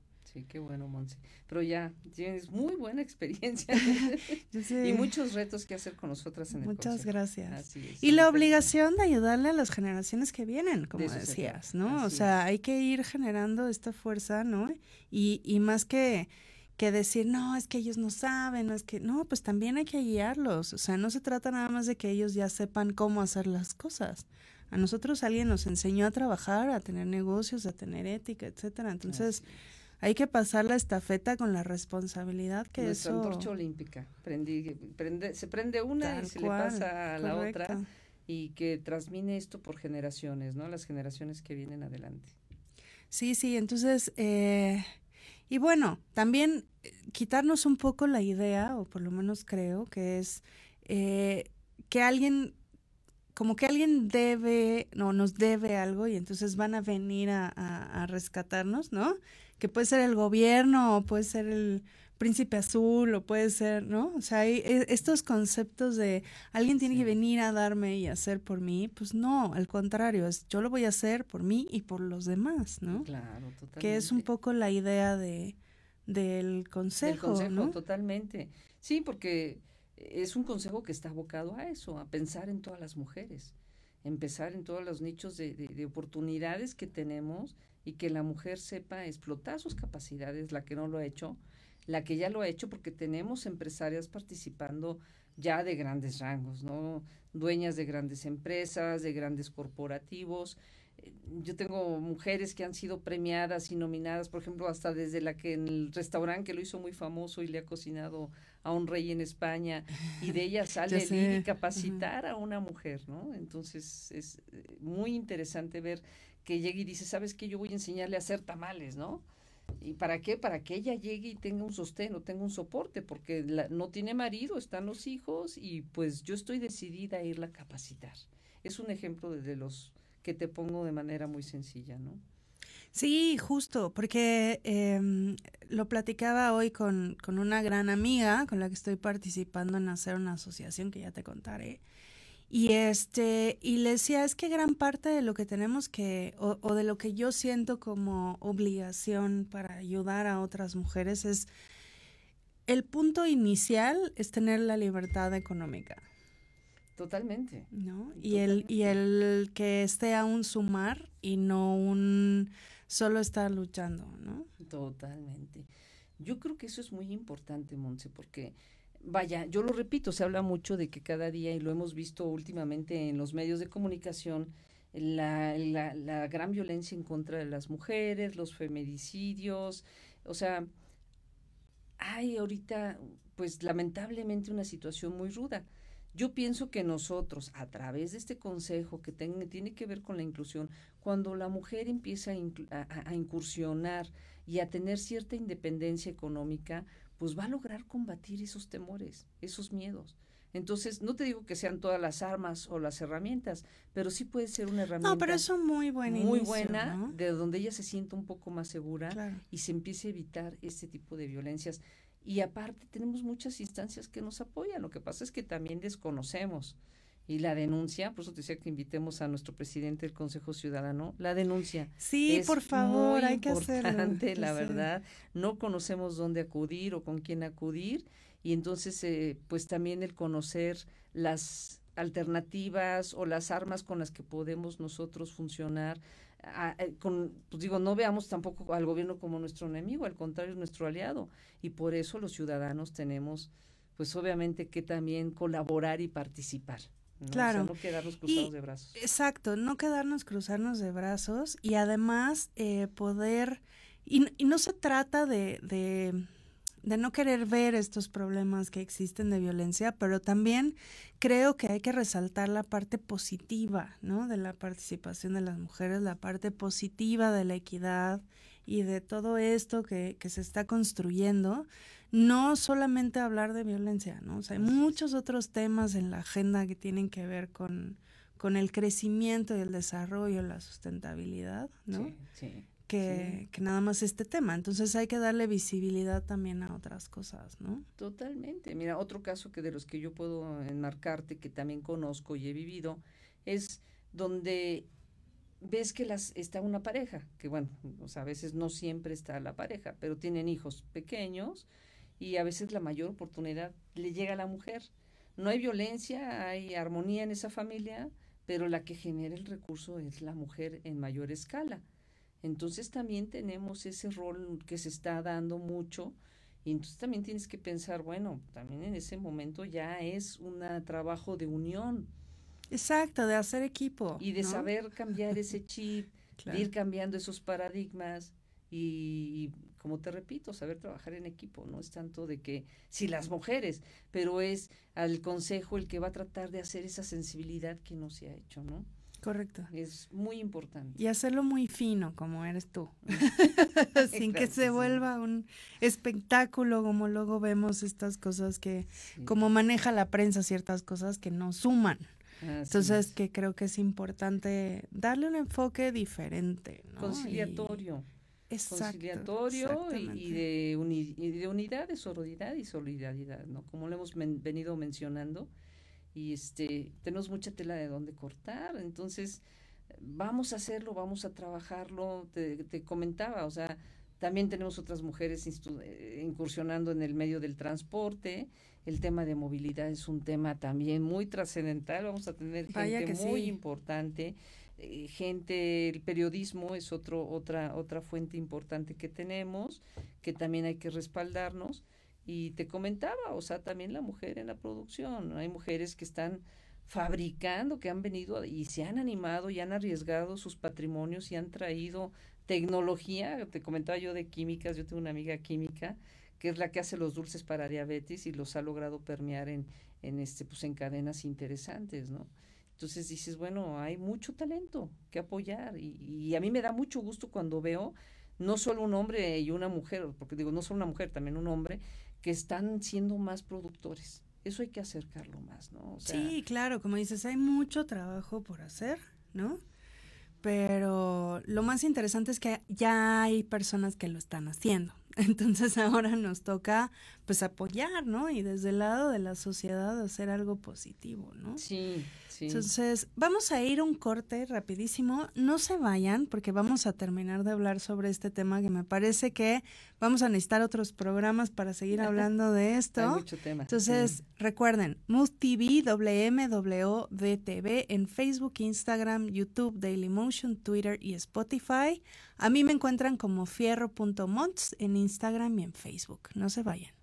[SPEAKER 2] Qué bueno, Monse. Pero ya tienes muy buena experiencia y muchos retos que hacer con nosotras en el
[SPEAKER 1] Muchas gracias. y la obligación de ayudarle a las generaciones que vienen, como decías, ¿no? o sea, hay que ir generando esta fuerza, ¿no? Y, y más que que decir, no, es que ellos no saben, no es que, no, pues también hay que guiarlos, o sea, no se trata nada más de que ellos ya sepan cómo hacer las cosas. A nosotros alguien nos enseñó a trabajar, a tener negocios, a tener ética, etcétera. Entonces, hay que pasar la estafeta con la responsabilidad que Nuestra eso...
[SPEAKER 2] antorcha olímpica, prende, se prende una y se le pasa a la otra y que transmine esto por generaciones, ¿no? Las generaciones que vienen adelante.
[SPEAKER 1] Sí, sí, entonces... Eh, y bueno, también eh, quitarnos un poco la idea, o por lo menos creo, que es eh, que alguien, como que alguien debe, no, nos debe algo y entonces van a venir a, a rescatarnos, ¿no? Que puede ser el gobierno o puede ser el príncipe azul o puede ser, ¿no? O sea, hay e, estos conceptos de alguien tiene que venir a darme y hacer por mí, pues no, al contrario, es yo lo voy a hacer por mí y por los demás, ¿no?
[SPEAKER 2] Claro, totalmente.
[SPEAKER 1] Que es un poco la idea de del consejo, del consejo,
[SPEAKER 2] totalmente. Sí, porque es un consejo que está abocado a eso, a pensar en todas las mujeres, empezar en todos los nichos de, de oportunidades que tenemos y que la mujer sepa explotar sus capacidades, la que no lo ha hecho, la que ya lo ha hecho porque tenemos empresarias participando ya de grandes rangos, ¿no? Dueñas de grandes empresas, de grandes corporativos. Eh, yo tengo mujeres que han sido premiadas y nominadas, por ejemplo, hasta desde la que en el restaurante que lo hizo muy famoso y le ha cocinado a un rey en España, y de ella sale el y capacitar a una mujer, ¿no? Entonces es eh, muy interesante ver que llegue y dice, ¿sabes qué? Yo voy a enseñarle a hacer tamales, ¿no? ¿Y para qué? Para que ella llegue y tenga un sostén o tenga un soporte, porque no tiene marido, están los hijos y pues yo estoy decidida a irla a capacitar. Es un ejemplo de, los que te pongo de manera muy sencilla, ¿no?
[SPEAKER 1] Sí, justo, porque em, lo platicaba hoy con, con una gran amiga con la que estoy participando en hacer una asociación que ya te contaré. Y este, y le decía, es que gran parte de lo que tenemos que, o, o, de lo que yo siento como obligación para ayudar a otras mujeres es, el punto inicial es tener la libertad económica.
[SPEAKER 2] Totalmente.
[SPEAKER 1] ¿No? Y el, y el que esté a un sumar y no un solo estar luchando, ¿no?
[SPEAKER 2] Totalmente. Yo creo que eso es muy importante, Monse, porque vaya, yo lo repito, se habla mucho de que cada día, y lo hemos visto últimamente en los medios de comunicación, la, gran violencia en contra de las mujeres, los feminicidios, o sea, hay ahorita, pues lamentablemente, una situación muy ruda. Yo pienso que nosotros, a través de este consejo que tiene que ver con la inclusión, cuando la mujer empieza a, incursionar y a tener cierta independencia económica, pues va a lograr combatir esos temores, esos miedos. Entonces, no te digo que sean todas las armas o las herramientas, pero sí puede ser una herramienta.
[SPEAKER 1] No, pero eso muy buena.
[SPEAKER 2] Muy buena, de donde ella se sienta un poco más segura y se empiece a evitar este tipo de violencias. Y aparte tenemos muchas instancias que nos apoyan. Lo que pasa es que también desconocemos. Y la denuncia, por eso te decía que invitemos a nuestro presidente del Consejo Ciudadano, la denuncia.
[SPEAKER 1] Sí, por favor, hay que
[SPEAKER 2] hacerlo. la verdad. No conocemos dónde acudir o con quién acudir. Y entonces, eh, pues también el conocer las alternativas o las armas con las que podemos nosotros funcionar eh, con, pues digo, no veamos tampoco al gobierno como nuestro enemigo, al contrario, es nuestro aliado. Y por eso los ciudadanos tenemos, pues obviamente, que también colaborar y participar.
[SPEAKER 1] Claro.
[SPEAKER 2] no quedarnos cruzados de brazos.
[SPEAKER 1] Exacto, no quedarnos cruzarnos de brazos y además eh, poder, y, y, no se trata de, de de no querer ver estos problemas que existen de violencia, pero también creo que hay que resaltar la parte positiva, ¿no? De la participación de las mujeres, la parte positiva de la equidad y de todo esto que, que se está construyendo. No solamente hablar de violencia, ¿no? O sea, hay muchos otros temas en la agenda que tienen que ver con, con el crecimiento y el desarrollo, la sustentabilidad, ¿no? Sí, sí que, nada más este tema. Entonces hay que darle visibilidad también a otras cosas, ¿no?
[SPEAKER 2] Totalmente. Mira, otro caso que de los que yo puedo enmarcarte, que también conozco y he vivido, es donde ves que las está una pareja, que bueno, o sea, a veces no siempre está la pareja, pero tienen hijos pequeños y a veces la mayor oportunidad le llega a la mujer. No hay violencia, hay armonía en esa familia, pero la que genera el recurso es la mujer en mayor escala. Entonces también tenemos ese rol que se está dando mucho y entonces también tienes que pensar, bueno, también en ese momento ya es un trabajo de unión.
[SPEAKER 1] Exacto, de hacer equipo.
[SPEAKER 2] Y de saber cambiar ese chip, de ir cambiando esos paradigmas y, como te repito, saber trabajar en equipo. No es tanto de que si las mujeres, pero es al consejo el que va a tratar de hacer esa sensibilidad que no se ha hecho, ¿no?
[SPEAKER 1] Correcto.
[SPEAKER 2] Es muy importante.
[SPEAKER 1] Y hacerlo muy fino, como eres tú, sin que se vuelva un espectáculo, como luego vemos estas cosas que, como maneja la prensa ciertas cosas que no suman. Entonces, que creo que es importante darle un enfoque diferente.
[SPEAKER 2] Conciliatorio.
[SPEAKER 1] Exacto,
[SPEAKER 2] conciliatorio y, de y de unidad, de sororidad y solidaridad, ¿no? Como lo hemos venido mencionando y este tenemos mucha tela de dónde cortar, entonces vamos a hacerlo, vamos a trabajarlo, te, te comentaba, o sea, también tenemos otras mujeres eh, incursionando en el medio del transporte. El tema de movilidad es un tema también muy trascendental. Vamos a tener gente muy importante. Eh, gente, el periodismo es otro, otra, otra fuente importante que tenemos, que también hay que respaldarnos. Y te comentaba, o sea, también la mujer en la producción. Hay mujeres que están fabricando, que han venido y se han animado y han arriesgado sus patrimonios y han traído tecnología. Te comentaba yo de químicas, yo tengo una amiga química que es la que hace los dulces para diabetes y los ha logrado permear en, en este, pues en cadenas interesantes, ¿no? Entonces dices, bueno, hay mucho talento que apoyar y, a mí me da mucho gusto cuando veo no solo un hombre y una mujer, porque digo, no solo una mujer, también un hombre, que están siendo más productores. Eso hay que acercarlo más, ¿no?
[SPEAKER 1] sí, claro, como dices, hay mucho trabajo por hacer, ¿no? Pero lo más interesante es que ya hay personas que lo están haciendo. Entonces ahora nos toca pues apoyar, ¿no? Y desde el lado de la sociedad hacer algo positivo, ¿no?
[SPEAKER 2] Sí,
[SPEAKER 1] entonces, vamos a ir un corte rapidísimo. No se vayan porque vamos a terminar de hablar sobre este tema que me parece que vamos a necesitar otros programas para seguir hablando de esto.
[SPEAKER 2] Hay mucho tema.
[SPEAKER 1] Entonces, recuerden, Mood TV, WMWDTV en Facebook, Instagram, YouTube, Dailymotion, Twitter y Spotify. A mí me encuentran como fierro.monts en Instagram y en Facebook. No se vayan.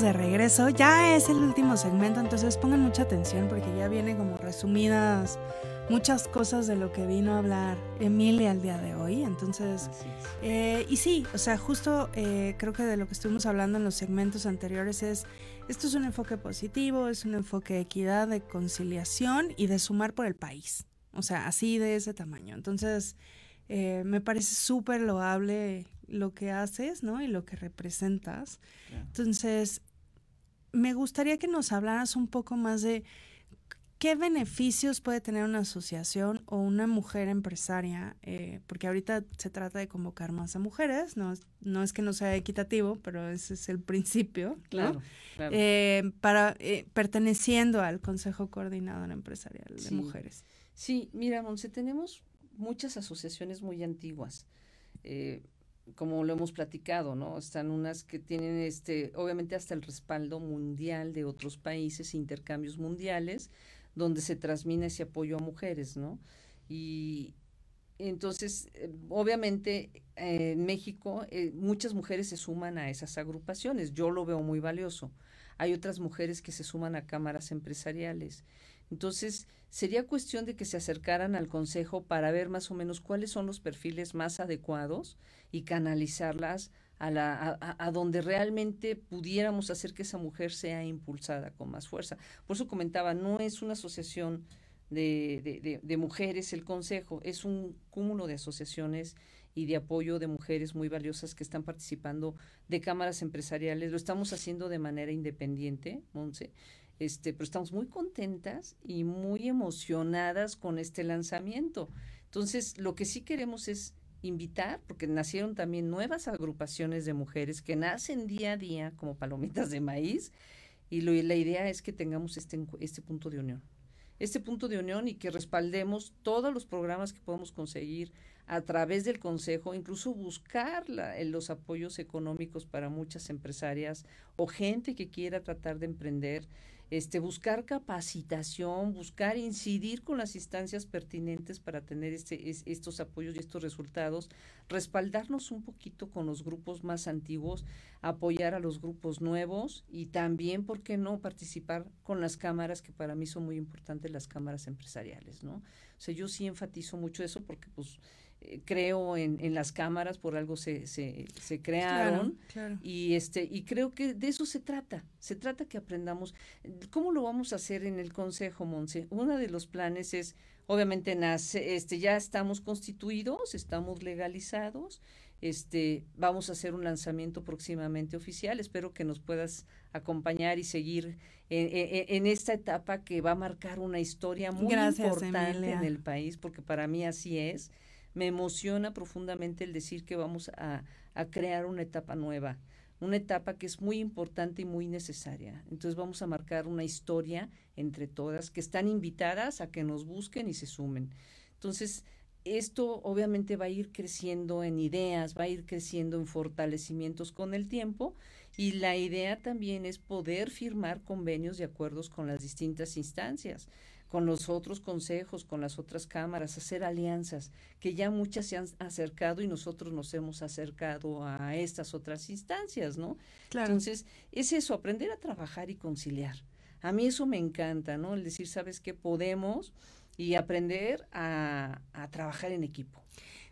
[SPEAKER 1] Estamos de regreso, ya es el último segmento, entonces pongan mucha atención porque ya viene como resumidas muchas cosas de lo que vino a hablar Emilia al día de hoy. Entonces, eh, y sí, o sea, justo eh, creo que de lo que estuvimos hablando en los segmentos anteriores es, esto es un enfoque positivo, es un enfoque de equidad, de conciliación y de sumar por el país. O sea, así de ese tamaño. Entonces, eh, me parece súper loable lo que haces, ¿no? Y lo que representas. Entonces, me gustaría que nos hablaras un poco más de qué beneficios puede tener una asociación o una mujer empresaria, eh, porque ahorita se trata de convocar más a mujeres, no, no es que no sea equitativo, pero ese es el principio, claro, eh, para eh, perteneciendo al Consejo Coordinador Empresarial de Mujeres.
[SPEAKER 2] Sí, mira, Monse, tenemos muchas asociaciones muy antiguas como lo hemos platicado, ¿no? Están unas que tienen este, obviamente hasta el respaldo mundial de otros países, intercambios mundiales, donde se transmina ese apoyo a mujeres, ¿no? Y entonces, eh, obviamente, en México eh, muchas mujeres se suman a esas agrupaciones, yo lo veo muy valioso. Hay otras mujeres que se suman a cámaras empresariales. Entonces, sería cuestión de que se acercaran al Consejo para ver más o menos cuáles son los perfiles más adecuados y canalizarlas a, la, a, donde realmente pudiéramos hacer que esa mujer sea impulsada con más fuerza. Por eso comentaba, no es una asociación de, de, de, mujeres el Consejo, es un cúmulo de asociaciones y de apoyo de mujeres muy valiosas que están participando de cámaras empresariales. Lo estamos haciendo de manera independiente, Monse, este, pero estamos muy contentas y muy emocionadas con este lanzamiento. Entonces, lo que sí queremos es invitar, porque nacieron también nuevas agrupaciones de mujeres que nacen día a día como palomitas de maíz, y la idea es que tengamos este, este punto de unión. Este punto de unión y que respaldemos todos los programas que podemos conseguir a través del Consejo, incluso buscar los apoyos económicos para muchas empresarias o gente que quiera tratar de emprender este, buscar capacitación, buscar incidir con las instancias pertinentes para tener este, estos apoyos y estos resultados, respaldarnos un poquito con los grupos más antiguos, apoyar a los grupos nuevos y también, ¿por qué no?, participar con las cámaras, que para mí son muy importantes las cámaras empresariales, ¿no? O sea, yo sí enfatizo mucho eso porque, pues, creo en, en, las cámaras, por algo se, se, se crearon. Y, este, y creo que de eso se trata. Se trata que aprendamos. ¿Cómo lo vamos a hacer en el Consejo, Monse? Uno de los planes es, obviamente, nace, este, ya estamos constituidos, estamos legalizados. Este, vamos a hacer un lanzamiento próximamente oficial. Espero que nos puedas acompañar y seguir en, en, esta etapa que va a marcar una historia muy importante en el país, porque para mí así es me emociona profundamente el decir que vamos a, crear una etapa nueva, una etapa que es muy importante y muy necesaria. Entonces vamos a marcar una historia entre todas que están invitadas a que nos busquen y se sumen. Entonces, esto obviamente va a ir creciendo en ideas, va a ir creciendo en fortalecimientos con el tiempo y la idea también es poder firmar convenios y acuerdos con las distintas instancias con los otros consejos, con las otras cámaras, hacer alianzas, que ya muchas se han acercado y nosotros nos hemos acercado a estas otras instancias, ¿no? Entonces, es eso, aprender a trabajar y conciliar. A mí eso me encanta, ¿no? El decir, ¿sabes qué? Podemos y aprender a, a trabajar en equipo.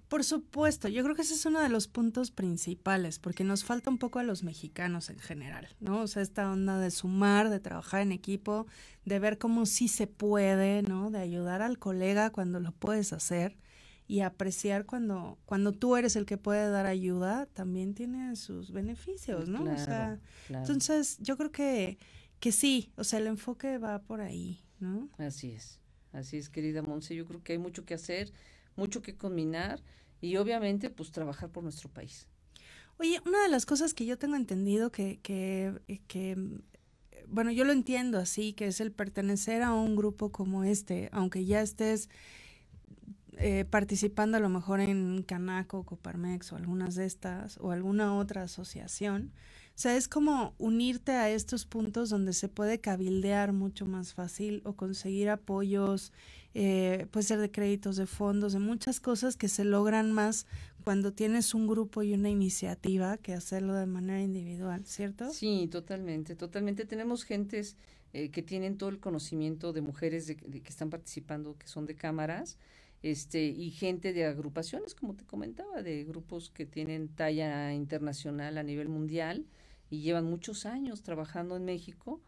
[SPEAKER 1] Por supuesto, yo creo que ese es uno de los puntos principales, porque nos falta un poco a los mexicanos en general, ¿no? O sea, esta onda de sumar, de trabajar en equipo, de ver cómo sí se puede, ¿no? De ayudar al colega cuando lo puedes hacer y apreciar cuando, cuando tú eres el que puede dar ayuda, también tiene sus beneficios, ¿no? o sea, entonces yo creo que, que sí, o sea, el enfoque va por ahí, ¿no?
[SPEAKER 2] Así es, así es, querida Monse, yo creo que hay mucho que hacer mucho que combinar y obviamente pues trabajar por nuestro país.
[SPEAKER 1] Oye, una de las cosas que yo tengo entendido que, que, que, bueno, yo lo entiendo así, que es el pertenecer a un grupo como este, aunque ya estés eh, participando a lo mejor en Canaco, Coparmex o algunas de estas, o alguna otra asociación, o sea, es como unirte a estos puntos donde se puede cabildear mucho más fácil o conseguir apoyos, eh, puede ser de créditos, de fondos, de muchas cosas que se logran más cuando tienes un grupo y una iniciativa que hacerlo de manera individual, ¿cierto?
[SPEAKER 2] Sí, totalmente, totalmente. Tenemos gentes eh, que tienen todo el conocimiento de mujeres de, que están participando, que son de cámaras, este, y gente de agrupaciones, como te comentaba, de grupos que tienen talla internacional a nivel mundial y llevan muchos años trabajando en México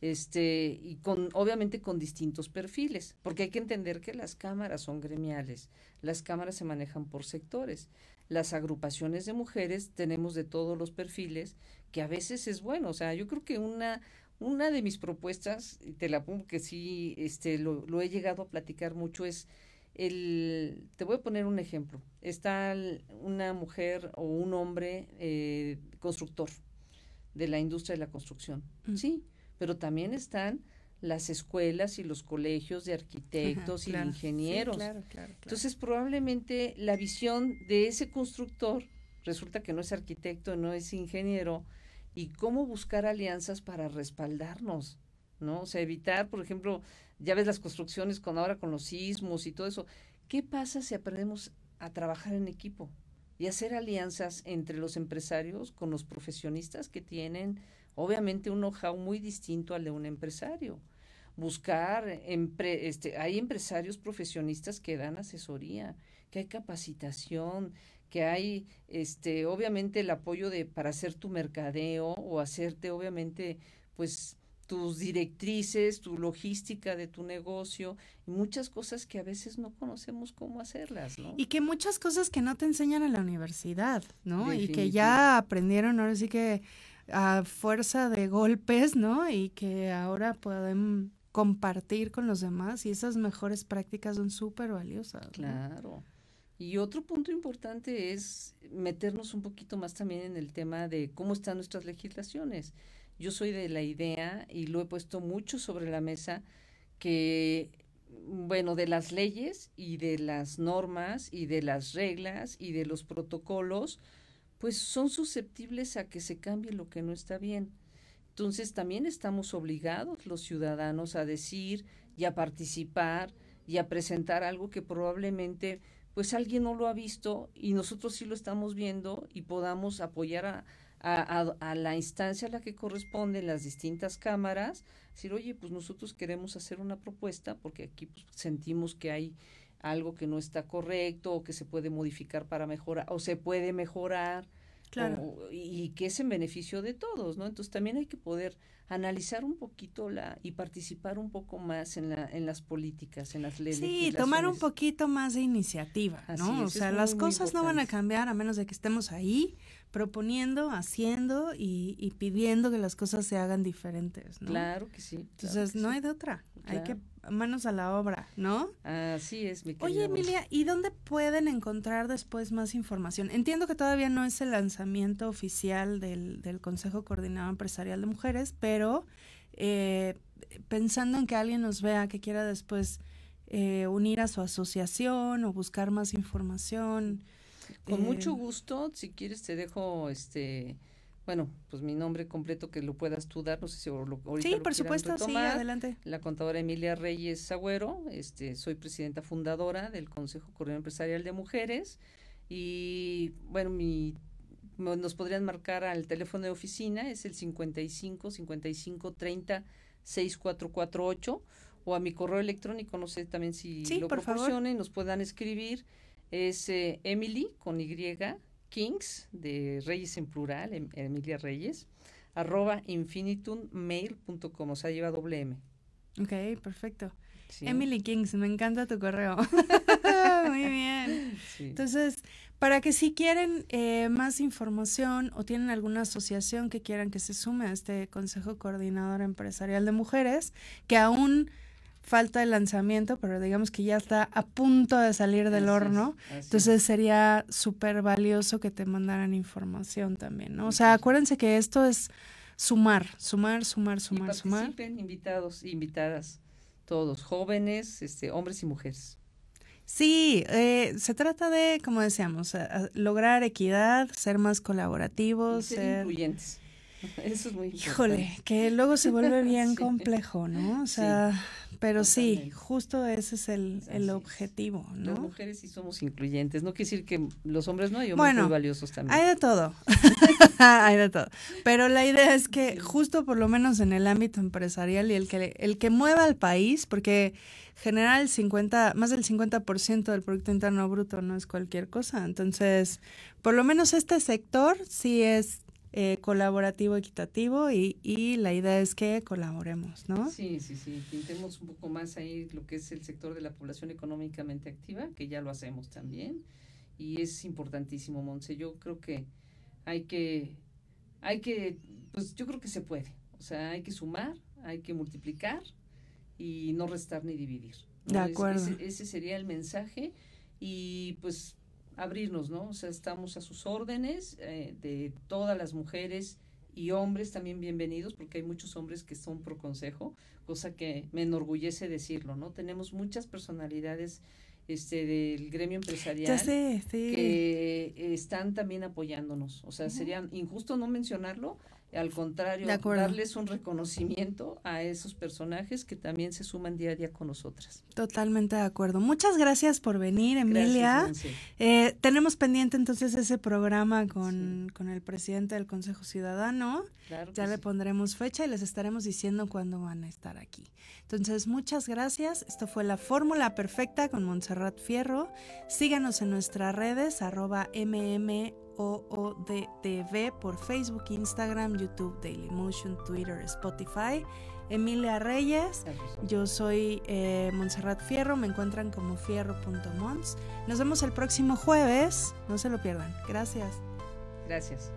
[SPEAKER 2] este y con obviamente con distintos perfiles, porque hay que entender que las cámaras son gremiales, las cámaras se manejan por sectores. Las agrupaciones de mujeres tenemos de todos los perfiles, que a veces es bueno, o sea, yo creo que una una de mis propuestas, y te la pongo que sí este lo, lo he llegado a platicar mucho es el, te voy a poner un ejemplo. Está una mujer o un hombre eh, constructor de la industria de la construcción, mm. sí, pero también están las escuelas y los colegios de arquitectos y ingenieros. Entonces, probablemente la visión de ese constructor resulta que no es arquitecto, no es ingeniero, y cómo buscar alianzas para respaldarnos, ¿no? O sea, evitar, por ejemplo, ya ves las construcciones con ahora con los sismos y todo eso. ¿Qué pasa si aprendemos a trabajar en equipo y hacer alianzas entre los empresarios con los profesionistas que tienen obviamente un know-how muy distinto al de un empresario. Buscar, este, hay empresarios profesionistas que dan asesoría, que hay capacitación, que hay, este, obviamente el apoyo de para hacer tu mercadeo o hacerte, obviamente, pues tus directrices, tu logística de tu negocio y muchas cosas que a veces no conocemos cómo hacerlas, ¿no?
[SPEAKER 1] Y que muchas cosas que no te enseñan en la universidad, ¿no? Y que ya aprendieron, ahora sí que a fuerza de golpes, ¿no? Y que ahora pueden compartir con los demás y esas mejores prácticas son súper valiosas.
[SPEAKER 2] Claro. Y otro punto importante es meternos un poquito más también en el tema de cómo están nuestras legislaciones. Yo soy de la idea, y lo he puesto mucho sobre la mesa, que, bueno, de las leyes y de las normas y de las reglas y de los protocolos, pues son susceptibles a que se cambie lo que no está bien. Entonces también estamos obligados los ciudadanos a decir y a participar y a presentar algo que probablemente pues alguien no lo ha visto y nosotros sí lo estamos viendo y podamos apoyar a, a, la instancia a la que corresponden las distintas cámaras, decir, oye, pues nosotros queremos hacer una propuesta porque aquí pues, sentimos que hay algo que no está correcto o que se puede modificar para mejorar o se puede mejorar claro. y, que es en beneficio de todos, ¿no? Entonces también hay que poder analizar un poquito la y participar un poco más en la en las políticas, en las leyes.
[SPEAKER 1] Sí, tomar un poquito más de iniciativa, ¿no? o sea, las cosas no van a cambiar a menos de que estemos ahí proponiendo, haciendo y, pidiendo que las cosas se hagan diferentes, ¿no?
[SPEAKER 2] Claro que sí.
[SPEAKER 1] Entonces, no hay de otra. Hay que manos a la obra, ¿no?
[SPEAKER 2] Así es, mi
[SPEAKER 1] Oye, Emilia, ¿y dónde pueden encontrar después más información? Entiendo que todavía no es el lanzamiento oficial del, del Consejo Coordinado Empresarial de Mujeres, pero eh, pensando en que alguien nos vea que quiera después eh, unir a su asociación o buscar más información.
[SPEAKER 2] Con mucho eh, gusto, si quieres te dejo este bueno, pues mi nombre completo que lo puedas tú dar, no sé si lo, ahorita
[SPEAKER 1] Sí, por supuesto, sí, adelante.
[SPEAKER 2] La contadora Emilia Reyes Agüero, este, soy presidenta fundadora del Consejo Coordinador Empresarial de Mujeres y bueno, mi nos podrían marcar al teléfono de oficina, es el 55 55 30 6448 o a mi correo electrónico, no sé también si lo proporcionen, nos puedan escribir, es eh, Emily con Y Kings, de Reyes en plural, em, Emilia Reyes, arroba infinitummail.com, o sea, lleva doble M.
[SPEAKER 1] Ok, perfecto. Emily Kings, me encanta tu correo. Muy bien. Entonces, para que si quieren eh, más información o tienen alguna asociación que quieran que se sume a este Consejo Coordinador Empresarial de Mujeres, que aún falta el lanzamiento, pero digamos que ya está a punto de salir del horno. Entonces sería súper valioso que te mandaran información también, ¿no? O sea, acuérdense que esto es sumar, sumar, sumar, sumar, y
[SPEAKER 2] sumar. invitados, invitadas, todos, jóvenes, este, hombres y mujeres.
[SPEAKER 1] Sí, eh, se trata de, como decíamos, lograr equidad, ser más colaborativos,
[SPEAKER 2] ser, incluyentes. Eso es muy
[SPEAKER 1] importante. Híjole, que luego se vuelve bien complejo, ¿no? O sea, pero sí, justo ese es el, el objetivo, ¿no?
[SPEAKER 2] Las mujeres sí somos incluyentes, no quiere decir que los hombres no, hay hombres muy valiosos también.
[SPEAKER 1] Hay de todo, hay de todo, pero la idea es que justo por lo menos en el ámbito empresarial y el que, el que mueva al país, porque generar el 50, más del 50% del Producto Interno Bruto no es cualquier cosa, entonces, por lo menos este sector sí es eh, colaborativo, equitativo y, y, la idea es que colaboremos, ¿no?
[SPEAKER 2] Sí, sí, sí, pintemos un poco más ahí lo que es el sector de la población económicamente activa, que ya lo hacemos también y es importantísimo, Monse. Yo creo que hay que, hay que, pues yo creo que se puede, o sea, hay que sumar, hay que multiplicar y no restar ni dividir.
[SPEAKER 1] De acuerdo.
[SPEAKER 2] ese, ese sería el mensaje y pues abrirnos, ¿no? O sea, estamos a sus órdenes eh, de todas las mujeres y hombres también bienvenidos, porque hay muchos hombres que son pro consejo, cosa que me enorgullece decirlo, ¿no? Tenemos muchas personalidades este del gremio empresarial que están también apoyándonos. O sea, sería injusto no mencionarlo, al contrario, darles un reconocimiento a esos personajes que también se suman día a día con nosotras.
[SPEAKER 1] Totalmente de acuerdo. Muchas gracias por venir, Emilia. eh, tenemos pendiente entonces ese programa con, con, el presidente del Consejo Ciudadano. ya le pondremos fecha y les estaremos diciendo cuándo van a estar aquí. Entonces, muchas gracias. Esto fue la fórmula perfecta con Montserrat Fierro. Síganos en nuestras redes, arroba mm OODTV por Facebook, Instagram, YouTube, Dailymotion, Twitter, Spotify. Emilia Reyes, yo soy eh, Montserrat Fierro, me encuentran como fierro.mons. Nos vemos el próximo jueves, no se lo pierdan. Gracias.
[SPEAKER 2] Gracias.